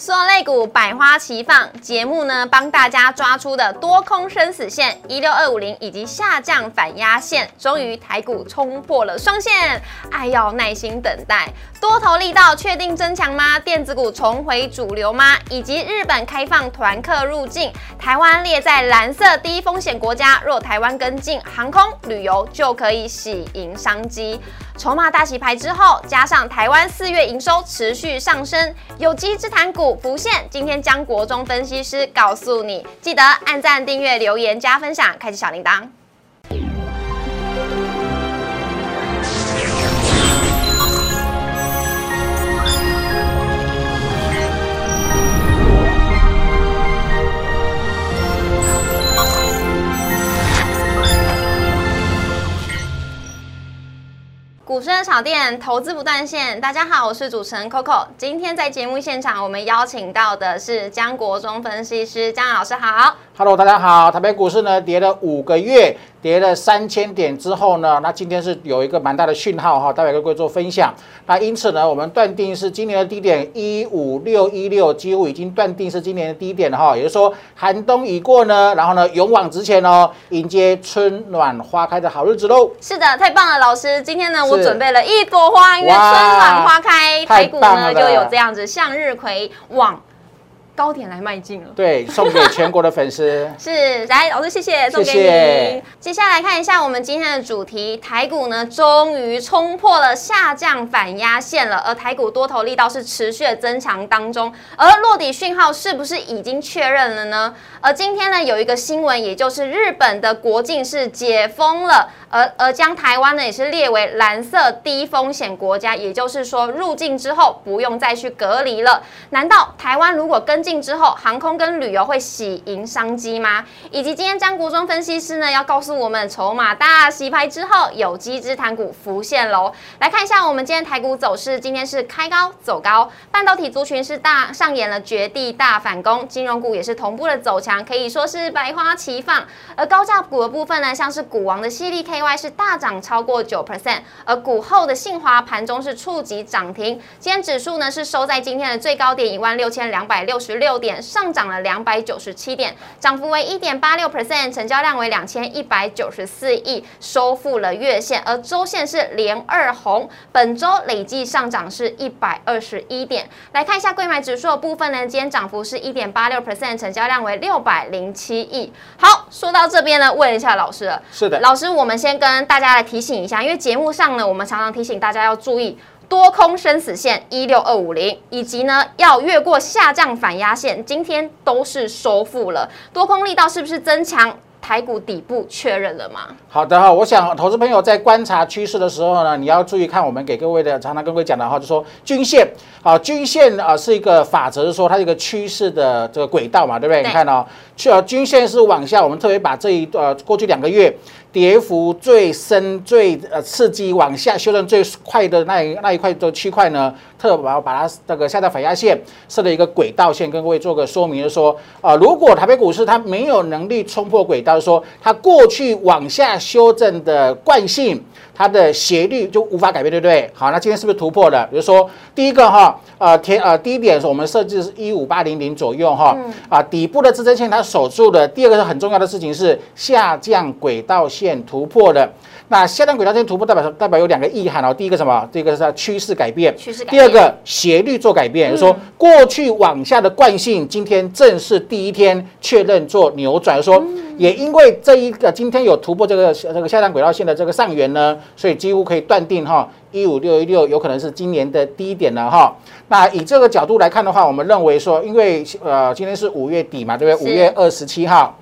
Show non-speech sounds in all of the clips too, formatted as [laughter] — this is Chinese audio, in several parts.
所有类股百花齐放，节目呢帮大家抓出的多空生死线一六二五零以及下降反压线，终于台股冲破了双线，爱要耐心等待。多头力道确定增强吗？电子股重回主流吗？以及日本开放团客入境，台湾列在蓝色低风险国家，若台湾跟进航空旅游就可以喜迎商机。筹码大洗牌之后，加上台湾四月营收持续上升，有机之谈股浮现。今天江国忠分析师告诉你，记得按赞、订阅、留言、加分享，开启小铃铛。股市的炒店，投资不断线。大家好，我是主持人 Coco。今天在节目现场，我们邀请到的是江国忠分析师，江老师好。Hello，大家好。台北股市呢跌了五个月，跌了三千点之后呢，那今天是有一个蛮大的讯号哈，待会跟各位做分享。那因此呢，我们断定是今年的低点一五六一六，几乎已经断定是今年的低点了哈。也就是说，寒冬已过呢，然后呢，勇往直前哦，迎接春暖花开的好日子喽。是的，太棒了，老师。今天呢，我准备了一朵花，因为春暖花开，台股呢就有这样子向日葵往。高点来迈进了，对，送给全国的粉丝 [laughs] 是来老师，谢谢，送给你。接下来看一下我们今天的主题，台股呢终于冲破了下降反压线了，而台股多头力道是持续的增强当中，而落底讯号是不是已经确认了呢？而今天呢有一个新闻，也就是日本的国境是解封了，而而将台湾呢也是列为蓝色低风险国家，也就是说入境之后不用再去隔离了。难道台湾如果跟进？之后，航空跟旅游会喜迎商机吗？以及今天张国忠分析师呢，要告诉我们，筹码大洗牌之后，有机之谈股浮现喽。来看一下我们今天台股走势，今天是开高走高，半导体族群是大上演了绝地大反攻，金融股也是同步的走强，可以说是百花齐放。而高价股的部分呢，像是股王的犀利 KY 是大涨超过九 percent，而股后的信华盘中是触及涨停，今天指数呢是收在今天的最高点一万六千两百六十。六点上涨了两百九十七点，涨幅为一点八六 percent，成交量为两千一百九十四亿，收复了月线，而周线是连二红，本周累计上涨是一百二十一点。来看一下贵买指数的部分呢，今天涨幅是一点八六 percent，成交量为六百零七亿。好，说到这边呢，问一下老师了，是的，老师，我们先跟大家来提醒一下，因为节目上呢，我们常常提醒大家要注意。多空生死线一六二五零，以及呢要越过下降反压线，今天都是收复了。多空力道是不是增强？台股底部确认了吗？好的哈，我想投资朋友在观察趋势的时候呢，你要注意看我们给各位的常常跟各位讲的哈，就说均线啊，均线啊是一个法则，是说它一个趋势的这个轨道嘛，对不对？你看哦，去啊，均线是往下，我们特别把这一呃过去两个月。跌幅最深、最呃刺激、往下修正最快的那一那一块的区块呢，特把把它这个下到反压线设了一个轨道线，跟各位做个说明，就说啊，如果台北股市它没有能力冲破轨道，说它过去往下修正的惯性。它的斜率就无法改变，对不对？好，那今天是不是突破了？比如说第一个哈，呃，天呃，第一点是我们设置是一五八零零左右哈，啊，底部的支撑线它守住的。第二个是很重要的事情是下降轨道线突破的。那下降轨道线突破代表代表有两个意涵哦。第一个什么？第一个是趋势改变。趋势改变。第二个斜率做改变，就是说过去往下的惯性，今天正式第一天确认做扭转。说也因为这一个今天有突破这个这个下降轨道线的这个上缘呢。所以几乎可以断定哈，一五六一六有可能是今年的低点了哈。那以这个角度来看的话，我们认为说，因为呃今天是五月底嘛，对不对？五月二十七号。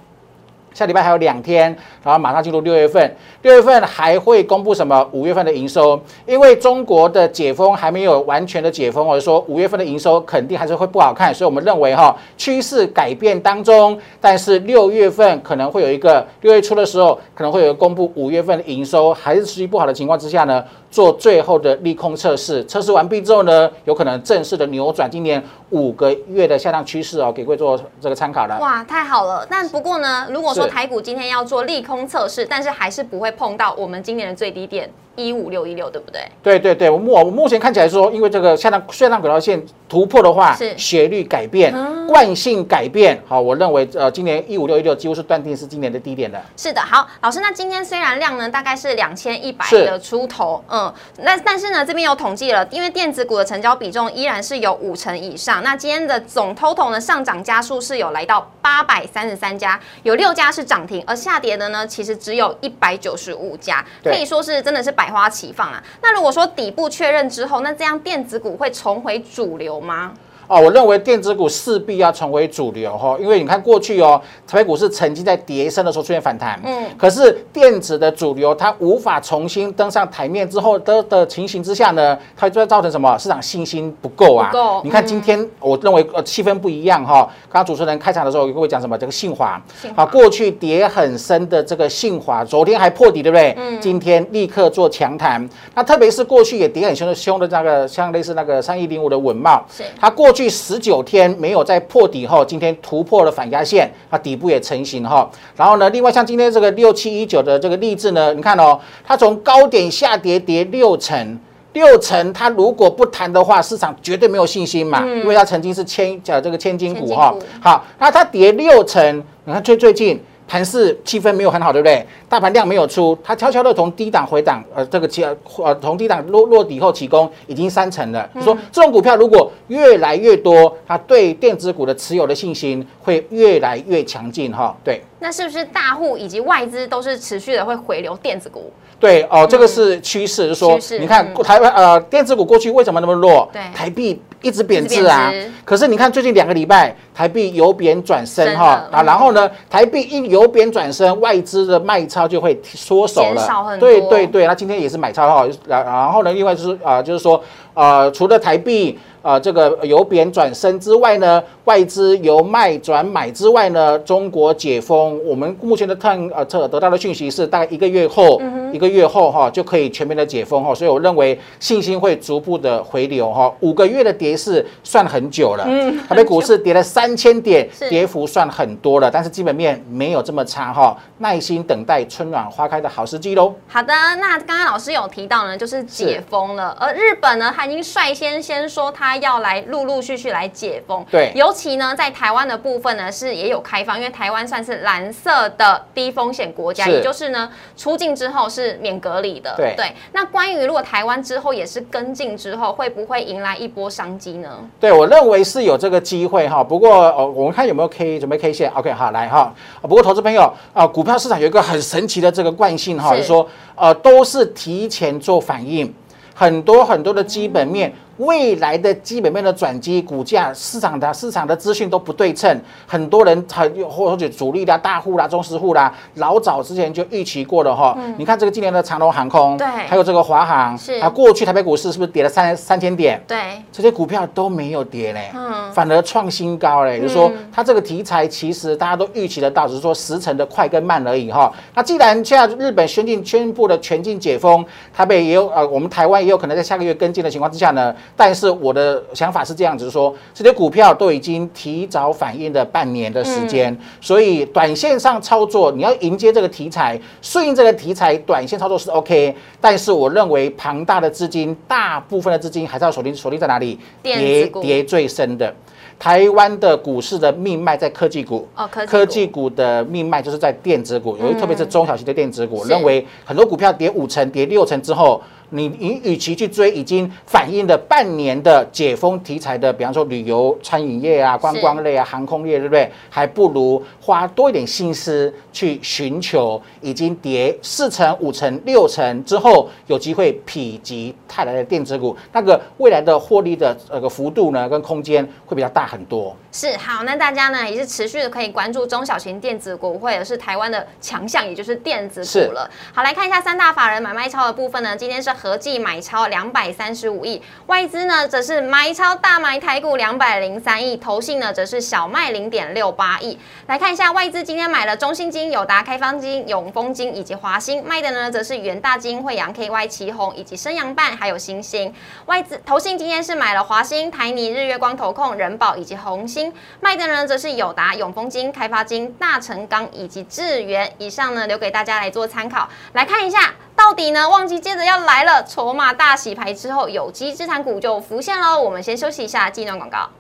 下礼拜还有两天，然后马上进入六月份。六月份还会公布什么？五月份的营收，因为中国的解封还没有完全的解封，或者说五月份的营收肯定还是会不好看。所以我们认为哈，趋势改变当中，但是六月份可能会有一个六月初的时候可能会有公布五月份的营收还是持续不好的情况之下呢，做最后的利空测试。测试完毕之后呢，有可能正式的扭转今年五个月的下降趋势哦，给各位做这个参考的。哇，太好了！但不过呢，如果说台股今天要做利空测试，但是还是不会碰到我们今年的最低点一五六一六，对不对？对对对，我目我目前看起来说，因为这个下降下降轨道线突破的话，是斜率改变，惯性改变，好，我认为呃，今年一五六一六几乎是断定是今年的低点的。是的，好，老师，那今天虽然量呢大概是两千一百的出头，嗯，那但是呢这边有统计了，因为电子股的成交比重依然是有五成以上，那今天的总 total 呢上涨家数是有来到八百三十三家，有六家是涨停，而下跌的呢其实只有一百九十五家，可以说是真的是百百花齐放啊。那如果说底部确认之后，那这样电子股会重回主流吗？哦，我认为电子股势必要成为主流哈，因为你看过去哦，台北股市曾经在跌升的时候出现反弹，嗯嗯，可是电子的主流它无法重新登上台面之后的的情形之下呢，它就会造成什么？市场信心不够啊。不够你看嗯今天我认为呃气氛不一样哈，刚刚主持人开场的时候有跟我讲什么？这个信华信华啊，过去跌很深的这个信华，昨天还破底，对不对？嗯今天立刻做强弹。那特别是过去也跌很凶的凶的那个，像类似那个三一零五的稳茂，是它过去十九天没有在破底后，今天突破了反压线，它底部也成型哈。然后呢，另外像今天这个六七一九的这个励志呢，你看哦，它从高点下跌跌六成。六成，它如果不谈的话，市场绝对没有信心嘛，因为它曾经是千呃这个千金股哈。好，那它跌六成，你看最最近盘市气氛没有很好，对不对？大盘量没有出，它悄悄的从低档回档，呃，这个起呃从低档落落底后起攻，已经三成了。你说这种股票如果越来越多，它对电子股的持有的信心会越来越强劲哈。对。那是不是大户以及外资都是持续的会回流电子股？对哦，这个是趋势，就是说，你看嗯台湾呃电子股过去为什么那么弱？对台币一直贬值啊。可是你看最近两个礼拜，台币由贬转升升哈，啊，然后呢，台币一由贬转升，外资的卖超就会缩手了。很对多对对，那今天也是买超哈，然然后呢，另外就是啊，就是说呃，除了台币。呃，这个由贬转升之外呢，外资由卖转买之外呢，中国解封，我们目前的探呃这得到的讯息是，大概一个月后，一个月后哈就可以全面的解封哈，所以我认为信心会逐步的回流哈，五个月的跌势算很久了，嗯，台北股市跌了三千点，跌幅算很多了，但是基本面没有这么差哈，耐心等待春暖花开的好时机喽。好的，那刚刚老师有提到呢，就是。解封了，而日本呢，它已经率先先说它要来陆陆续续来解封。对尤其呢，在台湾的部分呢，是也有开放，因为台湾算是蓝色的低风险国家，也就是呢，出境之后是免隔离的。对那关于如果台湾之后也是跟进之后，会不会迎来一波商机呢？对，我认为是有这个机会哈。不过呃，我们看有没有 K 准备 K 线。OK，好，来哈。啊不过投资朋友啊，股票市场有一个很神奇的这个惯性哈，就是说呃，都是提前做反应，很多很多的基本面。未来的基本面的转机，股价市场的市场的资讯都不对称，很多人很或者主力啦、大户啦、中实户啦，老早之前就预期过了哈。你看这个今年的长隆航空，对还有这个华航，是啊，过去台北股市是不是跌了三三千点？对，这些股票都没有跌嘞，嗯反而创新高嘞。就是说，它这个题材其实大家都预期得到，只是说时程的快跟慢而已哈。那既然现在日本宣进宣布了全境解封，台北也有呃，我们台湾也有可能在下个月跟进的情况之下呢，但是我的想法是这样子，就是说这些股票都已经提早反应了半年的时间，所以短线上操作你要迎接这个题材，顺应这个题材，短线操作是 OK。但是我认为庞大的资金，大部分的资金还是要锁定锁定在哪里？电跌子股跌最深的。台湾的股市的命脉在科技股，哦科技股科技股的命脉就是在电子股，尤其特别是中小型的电子股，是认为很多股票跌五成、跌六成之后，你你与其去追已经反映了半年的解封题材的，比方说旅游、餐饮业啊、观光类啊、航空业，对不对？还不如花多一点心思去寻求已经跌四成、五成、六成之后，有机会否极泰来的电子股，那个未来的获利的呃个幅度呢，跟空间会比较大很多。是好，那大家呢也是持续的可以关注中小型电子股，或者是台湾的强项，也就是电子股了。好，来看一下三大法人买卖超的部分呢，今天是合计买超两百三十五亿，外资呢则是买超大买台股两百零三亿，投信呢则是小卖零点六八亿。来看一下外资今天买了中信金、友达、开发金、永丰金以及华兴，卖的呢则是元大金、惠阳 KY、旗宏以及升阳半还有星星。外资投信今天是买了华兴、台泥、日月光投控、人保以及红星，卖的呢则是友达、永丰金、开发金、大成钢以及智源。以上呢留给大家来做参考。来看一下到底呢？旺季接着要来了，筹码大洗牌之后，有机资产股就浮现了。我们先休息一下，记段广告。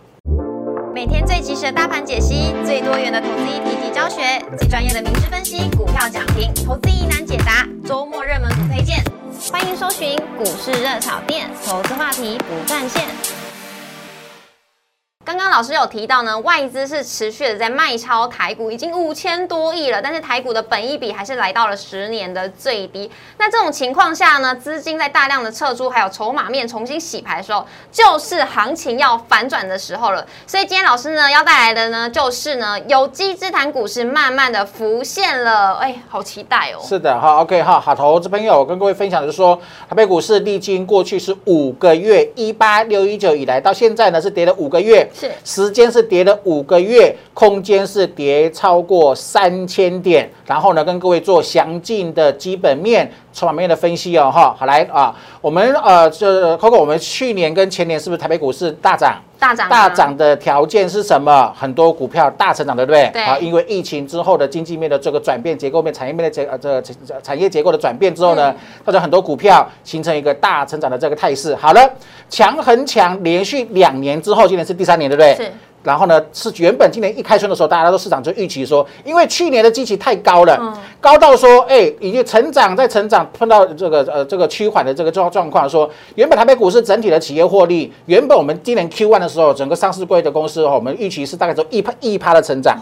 每天最及时的大盘解析，最多元的投资议题及教学，最专业的名师分析，股票讲评，投资疑难解答，周末热门股推荐，欢迎搜寻股市热炒店，投资话题不断线。刚刚老师有提到呢，外资是持续的在卖超台股，已经五千多亿了，但是台股的本益比还是来到了十年的最低。那这种情况下呢，资金在大量的撤出，还有筹码面重新洗牌的时候，就是行情要反转的时候了。所以今天老师呢要带来的呢，就是呢有机之谈股是慢慢的浮现了，哎，好期待哦。是的，好，OK，好好投资朋友，我跟各位分享的是说，台北股市历经过去是五个月，一八六一九以来到现在呢是跌了五个月。时间是跌了五个月，空间是跌超过三千点，然后呢，跟各位做详尽的基本面、筹码面的分析哦，哈，好来啊，我们呃，这 Coco，我们去年跟前年是不是台北股市大涨？大涨大涨的条件是什么？很多股票大成长，对不对？对。啊，因为疫情之后的经济面的这个转变、结构面、产业面的结呃这产业结构的转变之后呢，造成很多股票形成一个大成长的这个态势。好了，强很强，连续两年之后，今年是第三年，对不对？是。然后呢，是原本今年一开春的时候，大家都市场就预期说，因为去年的基期太高了，高到说，哎，已经成长在成长，碰到这个呃这个趋缓的这个状状况，说原本台北股市整体的企业获利，原本我们今年 Q one 的时候，整个上市柜的公司哦，我们预期是大概只有一趴一趴的成长。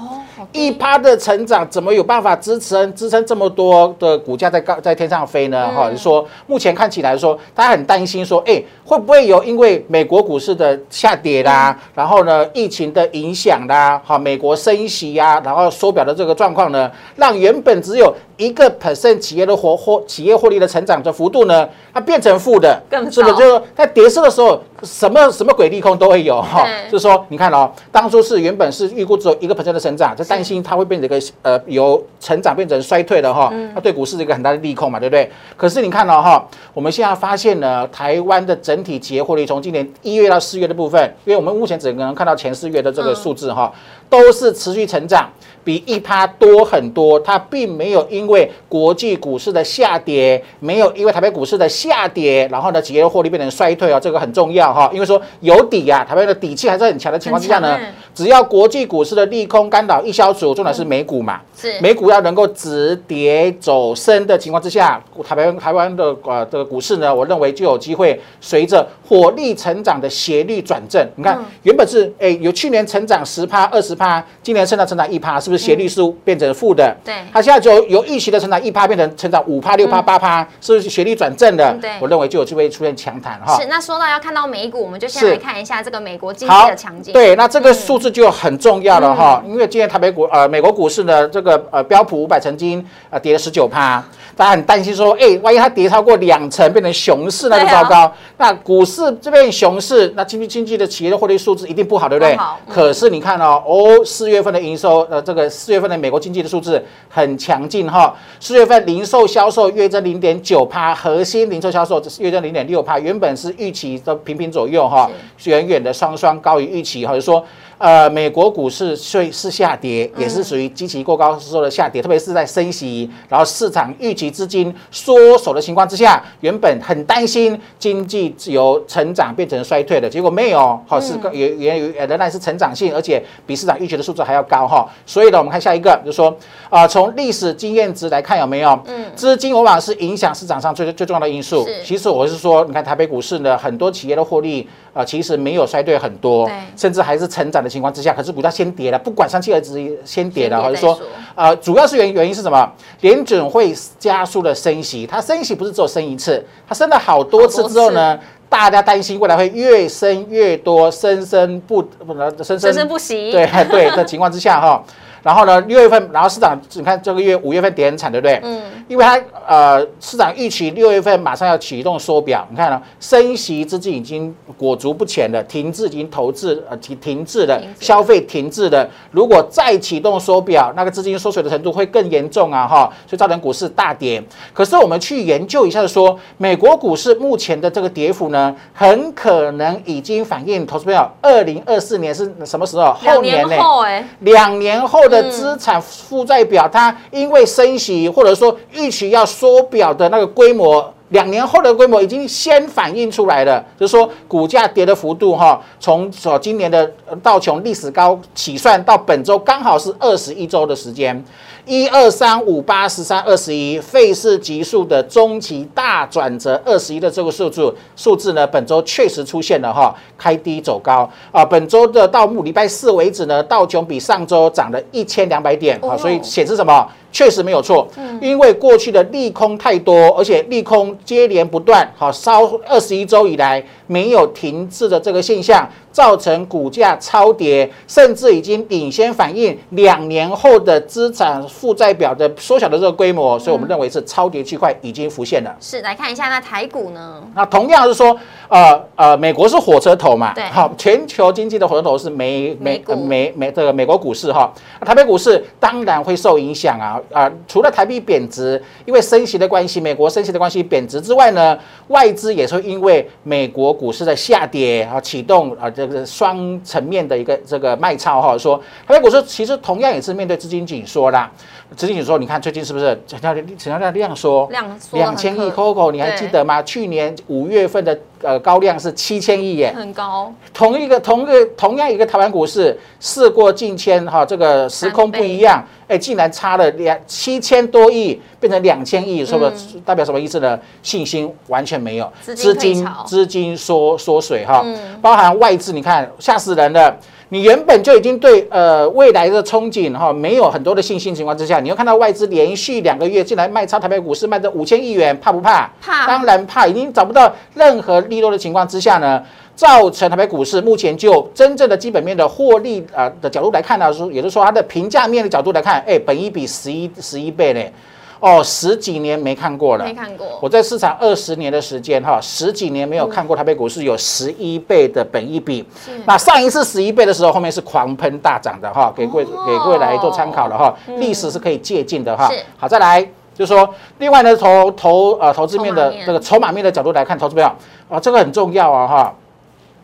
一趴的成长怎么有办法支撑支撑这么多的股价在高在天上飞呢？哈，就说目前看起来说，大家很担心说，哎，会不会有因为美国股市的下跌啦，然后呢疫情的影响啦，哈，美国升息呀，然后缩表的这个状况呢，让原本只有一个 percent 企业的活获企业获利的成长的幅度呢，它变成负的，是不是？就是在跌势的时候，什么什么鬼利空都会有哈。就是说，你看哦，当初是原本是预估只有一个 percent 的成长，就担心它会变成一个呃由成长变成衰退的哈，那对股市是一个很大的利空嘛，对不对？可是你看到哈，我们现在发现呢，台湾的整体企业获利从今年一月到四月的部分，因为我们目前只能看到前四月的这个数字哈，都是持续成长。比一趴多很多，它并没有因为国际股市的下跌，没有因为台北股市的下跌，然后呢企业的获利变成衰退啊，这个很重要哈。因为说有底啊，台湾的底气还是很强的情况之下呢，只要国际股市的利空干扰一消除，重点是美股嘛，是美股要能够止跌走升的情况之下，台湾台湾的呃这个股市呢，我认为就有机会随着火力成长的斜率转正。你看原本是哎有去年成长十趴二十趴，今年甚至成长一趴，是不是？斜率是变成负的，对，它现在就由预期的成长一趴变成成长五趴、六趴、八趴，是不是学历转正的？对，我认为就有机会出现强弹哈。是，那说到要看到美股，我们就先来看一下这个美国经济的强劲。对，那这个数字就很重要了哈，因为今天台北股呃美国股市呢，这个呃标普五百曾经呃跌了十九趴。大家很担心说，哎，万一它跌超过两成，变成熊市，那就糟糕。那股市这边熊市，那经济经济的企业的获利数字一定不好，对不对？好。可是你看哦，哦，四月份的营收，呃，这个四月份的美国经济的数字很强劲哈。四月份零售销售月增零点九帕，核心零售销售月增零点六帕，原本是预期的平平左右哈，远远的双双高于预期，或者说。呃，美国股市虽是下跌，也是属于极其过高时候的下跌，特别是在升息，然后市场预期资金缩手的情况之下，原本很担心经济由成长变成衰退的结果没有，好是也也仍然是成长性，而且比市场预期的数字还要高哈。所以呢，我们看下一个，就是说啊，从历史经验值来看有没有？嗯，资金往往是影响市场上最最重要的因素。其实我是说，你看台北股市呢，很多企业的获利啊，其实没有衰退很多，甚至还是成长。的情况之下，可是股价先跌了，不管三七二十一先跌了，或者说，呃，主要是原原因是什么？联准会加速了升息，它升息不是只有升一次，它升了好多次之后呢，大家担心未来会越升越多，生生不不能生生不息，对 [laughs] 对的情况之下哈。然后呢，六月份，然后市场你看这个月五月份跌很惨，对不对？嗯。因为它呃，市场预期六月份马上要启动缩表，你看呢，升息资金已经裹足不前了，停滞已经投资呃停停滞了，消费停滞了。如果再启动缩表，那个资金缩水的程度会更严重啊哈，所以造成股市大跌。可是我们去研究一下说，美国股市目前的这个跌幅呢？很可能已经反映投资朋友二零二四年是什么时候？后年后哎，两年后的资产负债表，它因为升息或者说预期要缩表的那个规模。两年后的规模已经先反映出来了，就是说股价跌的幅度哈，从所今年的道琼历史高起算到本周刚好是二十一周的时间，一二三五八十三二十一，费氏急速的中期大转折二十一的这个数字数字呢，本周确实出现了哈，开低走高啊，本周的到目礼拜四为止呢，道琼比上周涨了一千两百点啊，所以显示什么？确实没有错，因为过去的利空太多，而且利空接连不断，好，烧二十一周以来没有停滞的这个现象。造成股价超跌，甚至已经领先反映两年后的资产负债表的缩小的这个规模，所以我们认为是超跌区块已经浮现了。是来看一下那台股呢？那同样是说，呃呃，美国是火车头嘛？对，好，全球经济的火车头是美美美美这个美国股市哈，台北股市当然会受影响啊啊！除了台币贬值，因为升息的关系，美国升息的关系贬值之外呢，外资也是因为美国股市的下跌啊启动啊这。这个双层面的一个这个卖超哈，说台北股市其实同样也是面对资金紧缩啦。资金紧缩，你看最近是不是成交量成交量量缩？量缩两千亿，Coco，你还记得吗？去年五月份的呃高量是七千亿耶，很高。同一个同一个同样一个台湾股市，事过境迁哈，这个时空不一样，哎，竟然差了两七千多亿变成两千亿，是不是代表什么意思呢？信心完全没有，资金资金缩缩水哈，包含外资，你看吓死人了。你原本就已经对呃未来的憧憬哈没有很多的信心情况之下，你又看到外资连续两个月进来卖超台北股市卖这五千亿元，怕不怕？怕，当然怕。已经找不到任何利多的情况之下呢，造成台北股市目前就真正的基本面的获利啊的角度来看呢，说也就是说它的评价面的角度来看，哎，本一比十一十一倍嘞。哦，十几年没看过了，没看过。我在市场二十年的时间，哈，十几年没有看过台北股市有十一倍的本益比。那上一次十一倍的时候，后面是狂喷大涨的，哈，给贵给贵来做参考了，哈，历史是可以借鉴的，哈。好，再来就是说，另外呢，投投呃投资面的这个筹码面的角度来看，投资朋友啊，这个很重要啊，哈。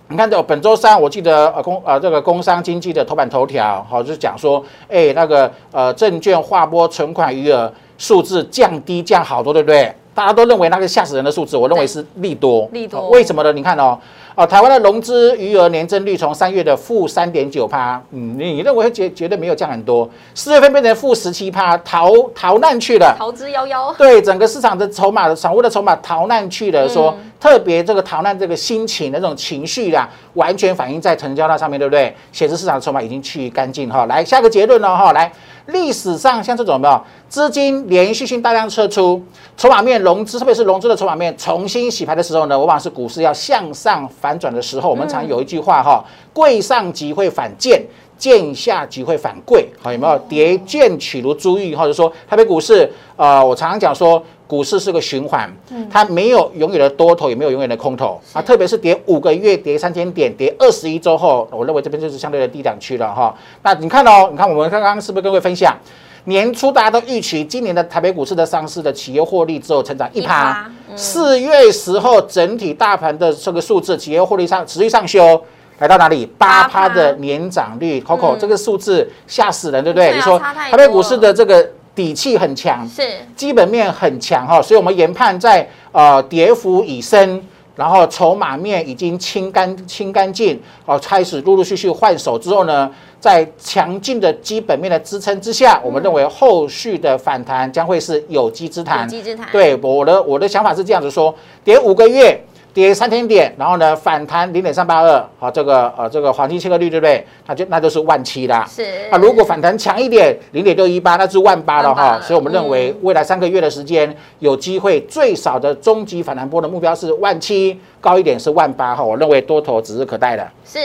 你看，这本周三，我记得呃工呃这个工商经济的头版头条，好，就是讲说，哎，那个呃证券划拨存款余额。数字降低降好多，对不对？大家都认为那个吓死人的数字，我认为是利多。利多，为什么呢？你看哦，哦，台湾的融资余额年增率从三月的负三点九趴，嗯，你认为绝绝对没有降很多。四月份变成负十七趴，逃逃难去了。逃之夭夭。对，整个市场的筹码，散户的筹码逃难去了。说特别这个逃难这个心情那种情绪啊，完全反映在成交量上面对不对？显示市场的筹码已经去干净哈。来下个结论了哈，来。历史上像这种有没有资金连续性大量撤出，筹码面融资，特别是融资的筹码面重新洗牌的时候呢，往往是股市要向上反转的时候。我们常有一句话哈，贵上即会反贱，贱下即会反贵。好，有没有叠贱取如珠玉？或者说台北股市，呃，我常常讲说。股市是个循环，它没有永远的多头，也没有永远的空头啊。特别是跌五个月，跌三千点，跌二十一周后，我认为这边就是相对的低档区了哈。那你看哦，你看我们刚刚是不是跟各位分享，年初大家都预期今年的台北股市的上市的企业获利只有成长一趴，四月时候整体大盘的这个数字，企业获利上持续上修，来到哪里？八趴的年涨率，Coco 这个数字吓死人，对不对？你说台北股市的这个。底气很强，是基本面很强哈，所以我们研判在呃跌幅已深，然后筹码面已经清干清干净，哦，开始陆陆续续换手之后呢，在强劲的基本面的支撑之下，我们认为后续的反弹将会是有机之谈。有机之谈，对我的我的想法是这样子说，跌五个月。跌三千点，然后呢反弹零点三八二，好，这个呃这个黄金切割率对不对？那就那就是万七啦。是。啊，如果反弹强一点，零点六一八，那是万八了哈。所以我们认为未来三个月的时间有机会，最少的终极反弹波的目标是万七，高一点是万八哈。我认为多头指日可待的。是。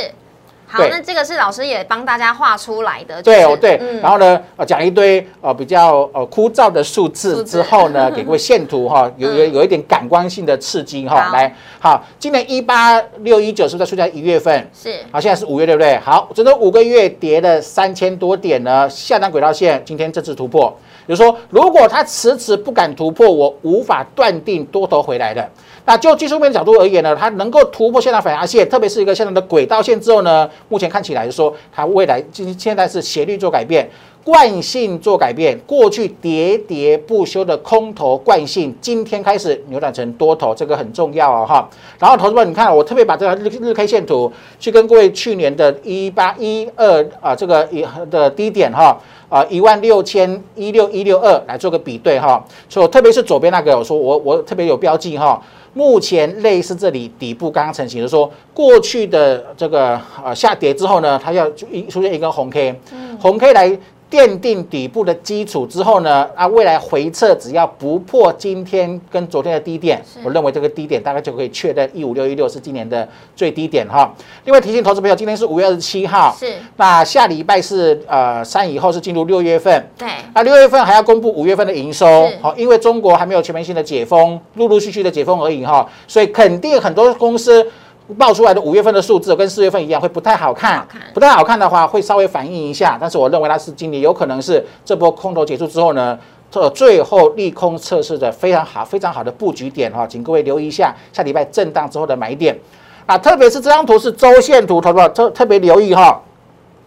好，那这个是老师也帮大家画出来的。对哦，对。然后呢，呃，讲一堆呃比较呃枯燥的数字之后呢，[laughs] 给各位线图哈，有有有一点感官性的刺激哈。来，好，今年一八六一九是在出在一月份，是。好，现在是五月，对不对？好，整整五个月跌了三千多点呢，下单轨道线今天这次突破。比如说，如果它迟迟不敢突破，我无法断定多头回来的。那就技术面角度而言呢，它能够突破现在反压线，特别是一个现在的轨道线之后呢，目前看起来说它未来今现在是斜率做改变。惯性做改变，过去喋喋不休的空头惯性，今天开始扭转成多头，这个很重要啊哈。然后，投资者，你看，我特别把这个日日 K 线图去跟各位去年的一八一二啊这个一的低点哈啊一万六千一六一六二来做个比对哈。所以，特别是左边那个，我说我我特别有标记哈。目前类似这里底部刚刚成型的，说过去的这个呃下跌之后呢，它要一出现一根红 K，红 K 来。奠定底部的基础之后呢，啊，未来回撤只要不破今天跟昨天的低点，我认为这个低点大概就可以确认一五六一六是今年的最低点哈。另外提醒投资朋友，今天是五月二十七号，是那下礼拜是呃三以后是进入六月份，对，那六月份还要公布五月份的营收，好，因为中国还没有全面性的解封，陆陆续续的解封而已哈，所以肯定很多公司。报出来的五月份的数字跟四月份一样，会不太好看。不太好看的话，会稍微反映一下。但是我认为它是今年有可能是这波空头结束之后呢，这最后利空测试的非常好、非常好的布局点哈，请各位留意一下下礼拜震荡之后的买点。啊，特别是这张图是周线图，投资特特别留意哈。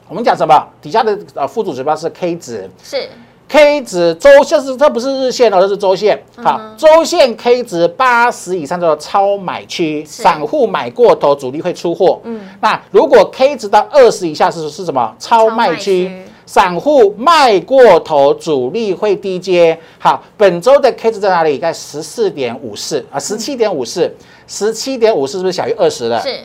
我们讲什么？底下的呃副主指标是 K 值，是。K 值周线是，这不是日线哦，这是周线。好，周线 K 值八十以上叫做超买区，散户买过头，主力会出货。嗯，那如果 K 值到二十以下是是什么？超卖区，散户卖过头，主力会低接。好，本周的 K 值在哪里？在十四点五四啊，十七点五四，十七点五四是不是小于二十了？是。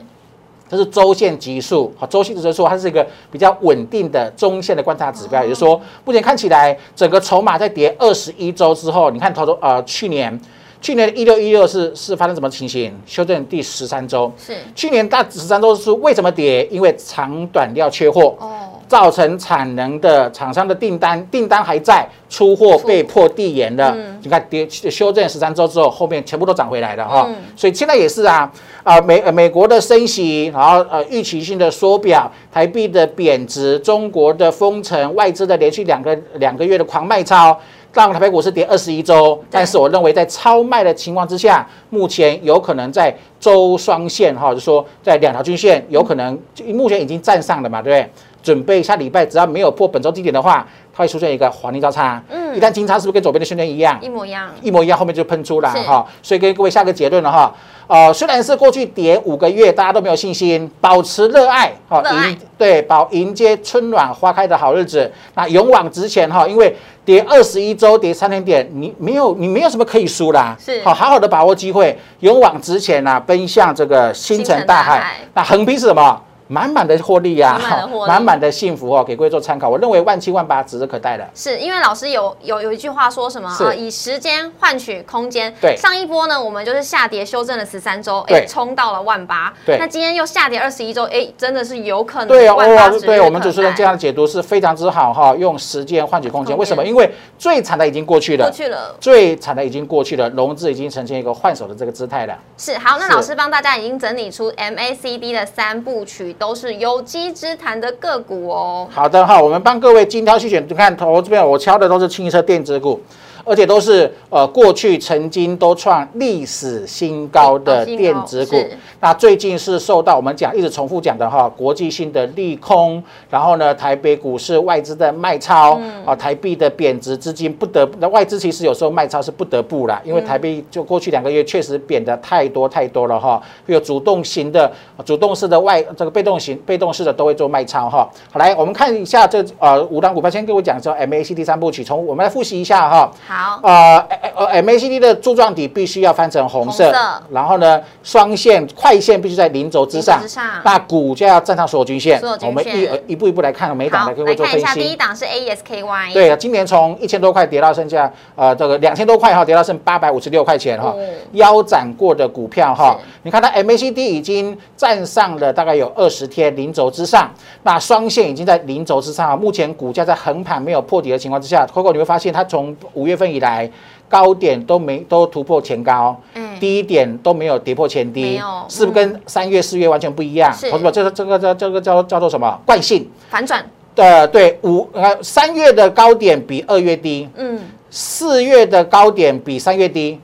这是周线级数，好，周线指数它是一个比较稳定的中线的观察指标，也就是说，目前看起来整个筹码在跌二十一周之后，你看，投呃去年，去年一六一六是是发生什么情形？修正第十三周，是去年大十三周是为什么跌？因为长短料缺货。哦。造成产能的厂商的订单订单还在，出货被迫递延了。你看跌修正十三周之后，后面全部都涨回来了哈。所以现在也是啊啊美美国的升息，然后呃预期性的缩表，台币的贬值，中国的封城，外资的连续两个两个月的狂卖超，让台北股市跌二十一周。但是我认为在超卖的情况之下，目前有可能在周双线哈，就说在两条均线有可能目前已经站上了嘛，对不对？准备下礼拜只要没有破本周低点的话，它会出现一个黄金交叉。嗯，一旦金叉是不是跟左边的瞬间一样？一模一样，一模一样，后面就喷出了哈。所以跟各位下个结论了哈。呃，虽然是过去跌五个月，大家都没有信心，保持热爱好，迎对保迎接春暖花开的好日子。那勇往直前哈，因为跌二十一周，跌三千点，你没有你没有什么可以输啦。是好好好的把握机会，勇往直前呐，奔向这个星辰大海。那横批是什么？满满的获利呀，满满的幸福哦，给各位做参考。我认为万七万八指日可待的。是因为老师有有有一句话说什么啊？以时间换取空间。对，上一波呢，我们就是下跌修正了十三周，哎，冲到了万八。对，那今天又下跌二十一周，哎，真的是有可能。对哦，对我们主持人这样的解读是非常之好哈，用时间换取空间。为什么？因为最惨的已经过去了，过去了。最惨的已经过去了，融资已经呈现一个换手的这个姿态了。是好，那老师帮大家已经整理出 MACD 的三部曲，都是有机之谈的个股哦，好的哈，我们帮各位精挑细选，你看头这边我敲的都是清一色电子股。而且都是呃过去曾经都创历史新高的电子股，那最近是受到我们讲一直重复讲的哈国际性的利空，然后呢台北股市外资的卖超啊台币的贬值资金不得那外资其实有时候卖超是不得不啦，因为台币就过去两个月确实贬的太多太多了哈，有主动型的主动式的外这个被动型被动式的都会做卖超哈。好来我们看一下这呃五档股票，先跟我讲说 MACD 三部曲，从我们来复习一下哈。好，呃，呃，MACD 的柱状体必须要翻成红色，然后呢，双线快线必须在零轴之上，那股价要站上所有均线。我们一一步一步来看每档的，可以做分析。第一档是 ASKY，对啊，今年从一千多块跌到剩下呃这个两千多块哈，跌到剩八百五十六块钱哈，腰斩过的股票哈，你看它 MACD 已经站上了大概有二十天零轴之上，那双线已经在零轴之上啊，目前股价在横盘没有破底的情况之下，Coco 你会发现它从五月份。以来高点都没都突破前高，嗯，低点都没有跌破前低，是不是跟三月四月完全不一样？是，同志们，这个这个这这个叫叫做什么？惯性反转？呃，对，五呃三月的高点比二月低，嗯，四月的高点比三月低，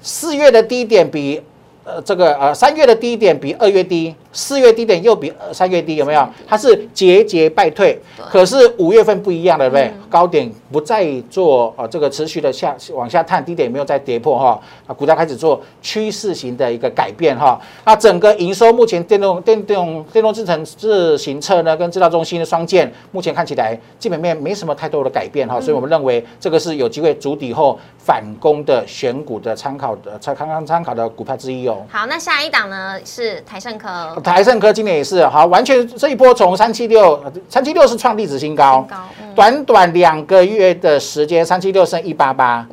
四月的低点比呃这个呃三月的低点比二月低，四月低点又比三月低，有没有？它是节节败退。可是五月份不一样了，对不对？高点不再做啊这个持续的下往下探，低点没有再跌破哈，啊，股价开始做趋势型的一个改变哈。那整个营收目前电动电动电动制程自行车呢，跟制造中心的双剑，目前看起来基本面没什么太多的改变哈，所以我们认为这个是有机会筑底后反攻的选股的参考的参刚刚参考的股票之一哦。好，那下一档呢是台盛科，台盛科今年也是好，完全这一波从三七六三七六是创历史新高，短短两个月的时间，三七六升一八八，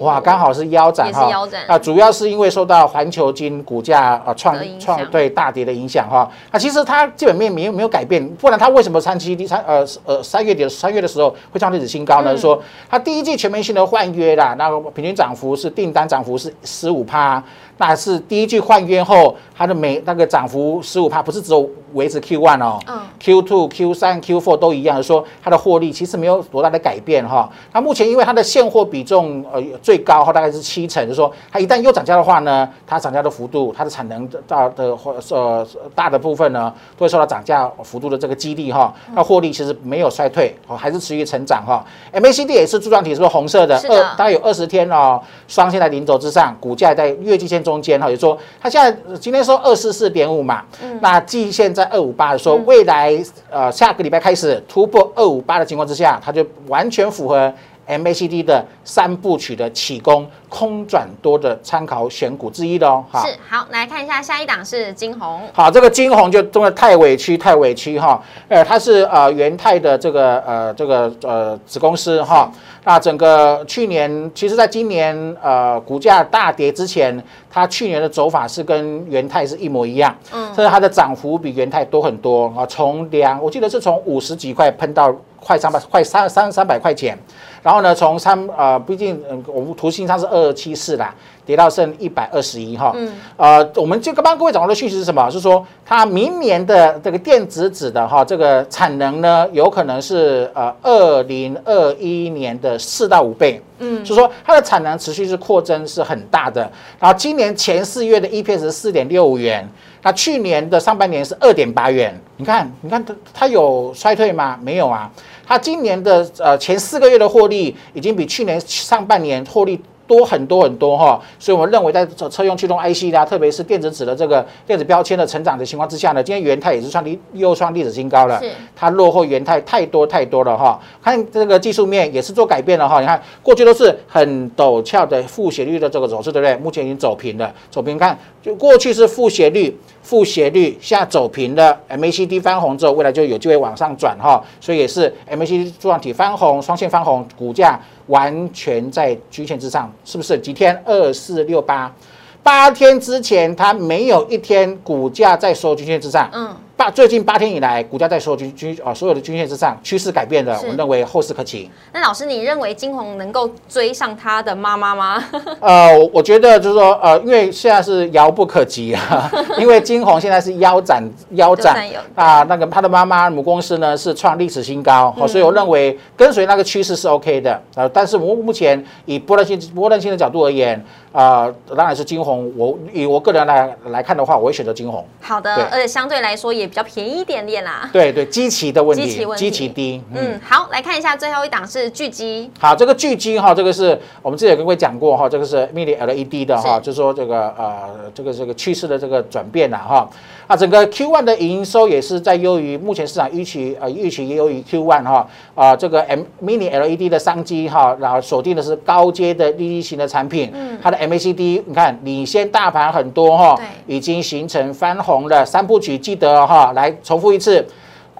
哇，刚好是腰斩哈，啊，主要是因为受到环球金股价啊创创对大跌的影响哈，那其实它基本面没有没有改变，不然它为什么三七第三呃呃三月底三月的时候会创历史新高呢？说它第一季全面性的换约啦，那平均涨幅是订单涨幅是十五趴。那是第一季换约后，它的每那个涨幅十五帕，不是只有维持 Q one 哦，Q two、Q 三、Q four 都一样，说它的获利其实没有多大的改变哈。那目前因为它的现货比重呃最高哈，大概是七成，就说它一旦又涨价的话呢，它涨价的幅度，它的产能大的或呃大的部分呢，都会受到涨价幅度的这个激励哈。那获利其实没有衰退哦，还是持续成长哈。MACD 也是柱状体，是不是红色的？二大概有二十天哦，双线在零轴之上，股价在月季线。中间哈，也说它现在今天说二四四点五嘛，那季线在二五八，的时候未来呃下个礼拜开始突破二五八的情况之下，它就完全符合 MACD 的三部曲的起攻。空转多的参考选股之一的哦，好，是好来看一下下一档是金红，好，这个金红就真的太委屈太委屈哈，呃，它是呃元泰的这个呃这个呃子公司哈，那整个去年其实在今年呃股价大跌之前，它去年的走法是跟元泰是一模一样，嗯，所以它的涨幅比元泰多很多啊，从两我记得是从五十几块喷到快三百快三三三百块钱，然后呢从三呃毕竟嗯我们图形上是二。二七四啦，跌到剩一百二十一哈。嗯，呃，我们就刚刚各位掌握的讯息是什么？是说它明年的这个电子纸的哈这个产能呢，有可能是呃二零二一年的四到五倍。嗯，就说它的产能持续是扩增是很大的。然后今年前四月的 EPS 是四点六五元，那去年的上半年是二点八元。你看，你看它它有衰退吗？没有啊。它今年的呃前四个月的获利已经比去年上半年获利。多很多很多哈，所以我们认为在车用驱动 IC 啦，特别是电子纸的这个电子标签的成长的情况之下呢，今天元泰也是创历又创历史新高了。是，它落后元泰太多太多了哈。看这个技术面也是做改变了哈。你看过去都是很陡峭的负斜率的这个走势，对不对？目前已经走平了，走平看就过去是负斜率，负斜率下走平的，MACD 翻红之后，未来就有机会往上转哈。所以也是 MACD 柱状体翻红，双线翻红，股价。完全在均线之上，是不是？几天二四六八，八天之前它没有一天股价在收均线之上。嗯。八最近八天以来，股价在所有均均啊所有的均线之上，趋势改变了，我们认为后市可期。那老师，你认为金红能够追上他的妈妈吗？[laughs] 呃，我觉得就是说，呃，因为现在是遥不可及啊，[laughs] 因为金红现在是腰斩腰斩啊，那个他的妈妈母公司呢是创历史新高，所以我认为跟随那个趋势是 OK 的啊。但是我目前以波段性波段性的角度而言啊，当然是金红。我以我个人来来看的话，我会选择金红。好的，而且相对来说也。比较便宜一点点啦，对对，基期的问题，基期低。嗯，好，来看一下最后一档是巨基。好，这个巨基哈，这个是我们之前跟各位讲过哈，这个是 Mini LED 的哈，就是说这个呃，这个这个趋势的这个转变呐哈。啊，整个 Q one 的营收也是在优于目前市场预期，呃，预期也优于 Q one 哈。啊，这个 M Mini LED 的商机哈，然后锁定的是高阶的立体型的产品。嗯，它的 MACD 你看领先大盘很多哈，已经形成翻红了三部曲，记得哈，来重复一次。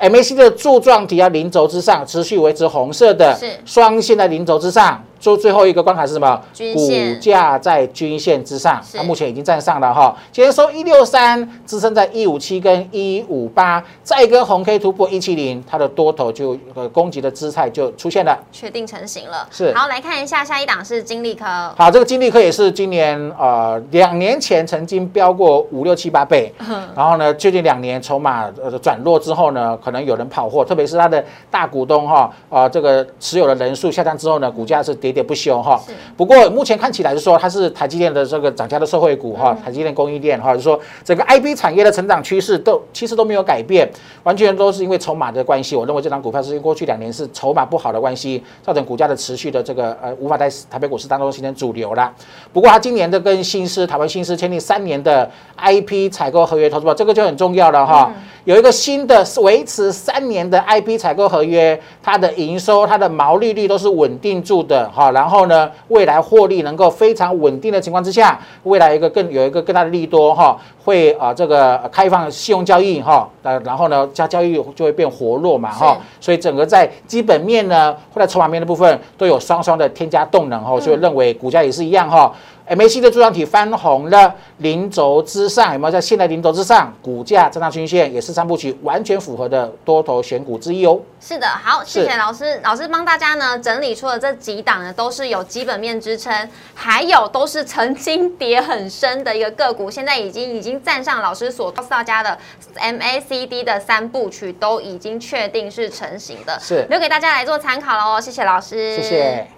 MACD 的柱状体要零轴之上，持续维持红色的，是双线在零轴之上。做最后一个关卡是什么？股价在均线之上，它目前已经站上了哈。今天收一六三，支撑在一五七跟一五八，再一根红 K 突破一七零，它的多头就呃攻击的姿态就出现了，确定成型了。是，好来看一下下一档是金利科。好，这个金利科也是今年呃两年前曾经飙过五六七八倍，[laughs] 然后呢最近两年筹码呃转弱之后呢，可能有人跑货，特别是它的大股东哈啊这个持有的人数下降之后呢，股价是跌。喋不休哈。不过目前看起来是说它是台积电的这个涨价的社会股哈，台积电供应链哈，就说整个 IB 产业的成长趋势都其实都没有改变，完全都是因为筹码的关系。我认为这张股票是因为过去两年是筹码不好的关系，造成股价的持续的这个呃无法在台北股市当中形成主流了。不过它今年的跟新思台湾新思签订三年的 IP 采购合约投资这个就很重要了哈。有一个新的维持三年的 IP 采购合约，它的营收、它的毛利率都是稳定住的哈。然后呢，未来获利能够非常稳定的情况之下，未来一个更有一个更大的利多哈，会啊这个开放信用交易哈，呃然后呢加交易就会变活络嘛哈。所以整个在基本面呢或者筹码面的部分都有双双的添加动能哈，所以认为股价也是一样哈。MAC 的柱状体翻红了，零轴之上有没有在现在零轴之上？股价震荡均线也是三部曲完全符合的多头选股之一哦。是的，好，谢谢老师，老师帮大家呢整理出了这几档呢，都是有基本面支撑，还有都是曾经跌很深的一个个股，现在已经已经站上老师所告诉大家的 MACD 的三部曲，都已经确定是成型的，是留给大家来做参考喽。谢谢老师，谢谢。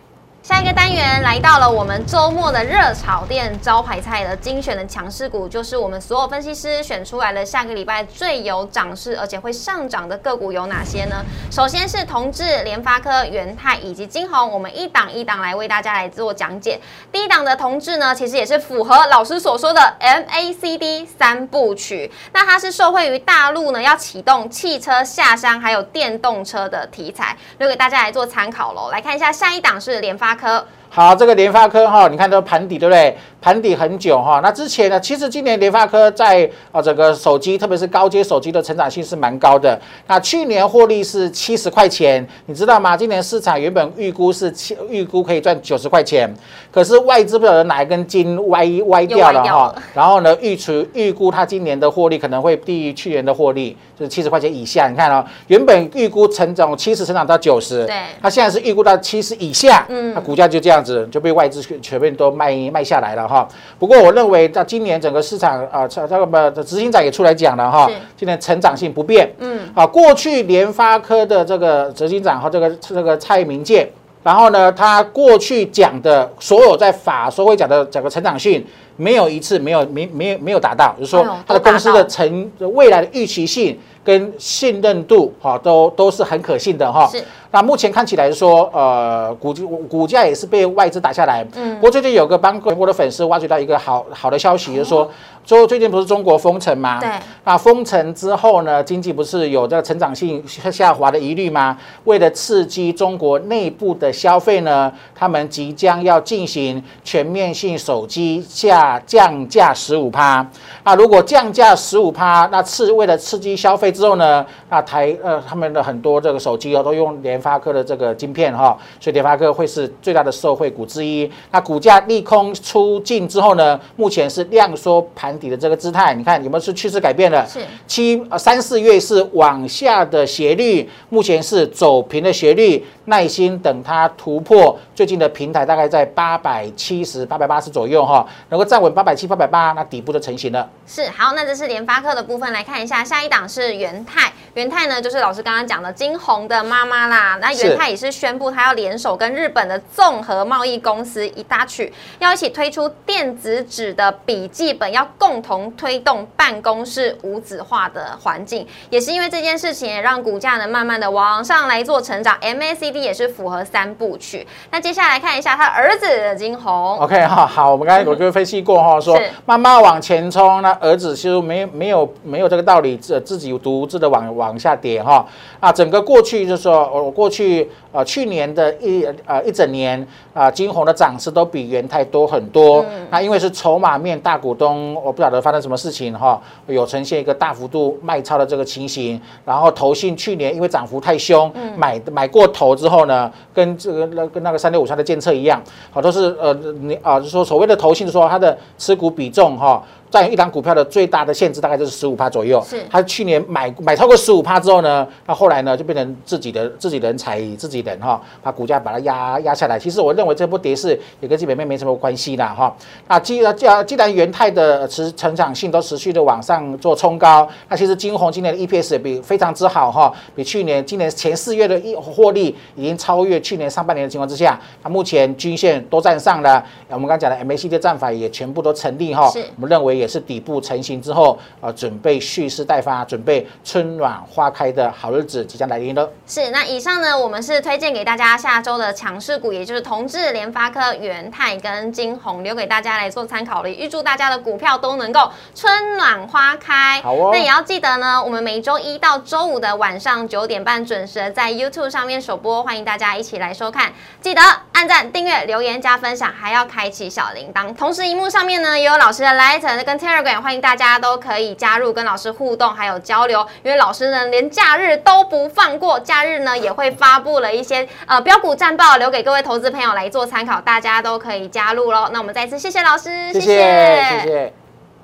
下一个单元来到了我们周末的热炒店招牌菜的精选的强势股，就是我们所有分析师选出来的下个礼拜最有涨势而且会上涨的个股有哪些呢？首先是同志、联发科、元泰以及金鸿，我们一档一档来为大家来做讲解。第一档的同志呢，其实也是符合老师所说的 MACD 三部曲，那它是受惠于大陆呢要启动汽车下乡还有电动车的题材，留给大家来做参考喽。来看一下下一档是联发。科好，这个联发科哈，你看都盘底对不对？盘底很久哈。那之前呢，其实今年联发科在啊整个手机，特别是高阶手机的成长性是蛮高的。那去年获利是七十块钱，你知道吗？今年市场原本预估是七，预估可以赚九十块钱，可是外资不晓得哪一根筋歪歪掉了哈。然后呢，预出预估它今年的获利可能会低于去年的获利，就是七十块钱以下。你看哦，原本预估成长七十成长到九十，对，它现在是预估到七十以下，嗯，它股价就这样。样子就被外资全全面都卖卖下来了哈。不过我认为在今年整个市场啊，这这个的执行长也出来讲了哈，今年成长性不变。嗯，啊，过去联发科的这个执行长和这个这个蔡明介，然后呢，他过去讲的所有在法说会讲的整个成长性，没有一次没有没没有没有达到，就是说他的公司的成未来的预期性跟信任度哈，都都是很可信的哈。那目前看起来说，呃，股股价也是被外资打下来。嗯。不过最近有个帮全国的粉丝挖掘到一个好好的消息，就是说，说最近不是中国封城吗？对。那封城之后呢，经济不是有这个成长性下滑的疑虑吗？为了刺激中国内部的消费呢，他们即将要进行全面性手机价降价十五趴。啊如果降价十五趴，那刺为了刺激消费之后呢，那台呃他们的很多这个手机哦都用联。发科的这个晶片哈，所以联发科会是最大的受惠股之一。那股价利空出尽之后呢，目前是量缩盘底的这个姿态。你看有没有是趋势改变了？是七呃三四月是往下的斜率，目前是走平的斜率。耐心等它突破最近的平台，大概在八百七十八百八十左右哈，能够站稳八百七八百八，那底部就成型了。是好，那这是联发科的部分，来看一下下一档是元泰。元泰呢，就是老师刚刚讲的金红的妈妈啦。那元泰也是宣布，他要联手跟日本的综合贸易公司一大曲，要一起推出电子纸的笔记本，要共同推动办公室无纸化的环境。也是因为这件事情，让股价呢慢慢的往上来做成长。MACD 也是符合三部曲。那接下来看一下他儿子的金红。OK 哈，好，我们刚才我就分析过哈，说妈妈往前冲，那儿子其实没没有没有这个道理，自自己独自的往往下跌哈。啊，整个过去就是说我。过去啊，去年的一呃一整年啊，金红的涨势都比元泰多很多。那因为是筹码面大股东，我不晓得发生什么事情哈，有呈现一个大幅度卖超的这个情形。然后投信去年因为涨幅太凶，买买过头之后呢，跟这个那跟那个三六五三的监测一样，好都是呃你啊，就说所谓的投信说它的持股比重哈，占有一档股票的最大的限制大概就是十五趴左右。是他去年买买超过十五趴之后呢，那后来呢就变成自己的自己人踩自己人哈，把股价把它压压下来。其实我认为这波跌势也跟基本面没什么关系啦哈。那既然既然既然元泰的持成长性都持续的往上做冲高，那其实金红今年的 EPS 也比非常之好哈，比去年今年前四月的一获利已经超越去年上半年的情况之下，那目前均线都站上了，我们刚刚讲的 MACD 的战法也全部都成立哈是，我们认为也是底部成型之后，啊，准备蓄势待发，准备春暖花开的好日子即将来临了。是，那以上呢，我们是推荐给大家下周的强势股，也就是同志、联发科、元泰跟金红，留给大家来做参考了。预祝大家的股票都能够春暖花开。好哦那也要记得呢，我们每周一到周五的晚上九点半准时在 YouTube 上面首播，欢迎大家一起来收看。记得按赞、订阅、留言、加分享，还要开启小铃铛。同时，荧幕上面呢也有老师的 Light 跟 Telegram，欢迎大家都可以加入跟老师互动还有交流。因为老师呢连假日都不放过，假日呢也会发布了一些呃标股战报，留给各位投资朋友来做参考，大家都可以加入喽。那我们再次谢谢老师，谢谢谢谢。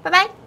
拜拜。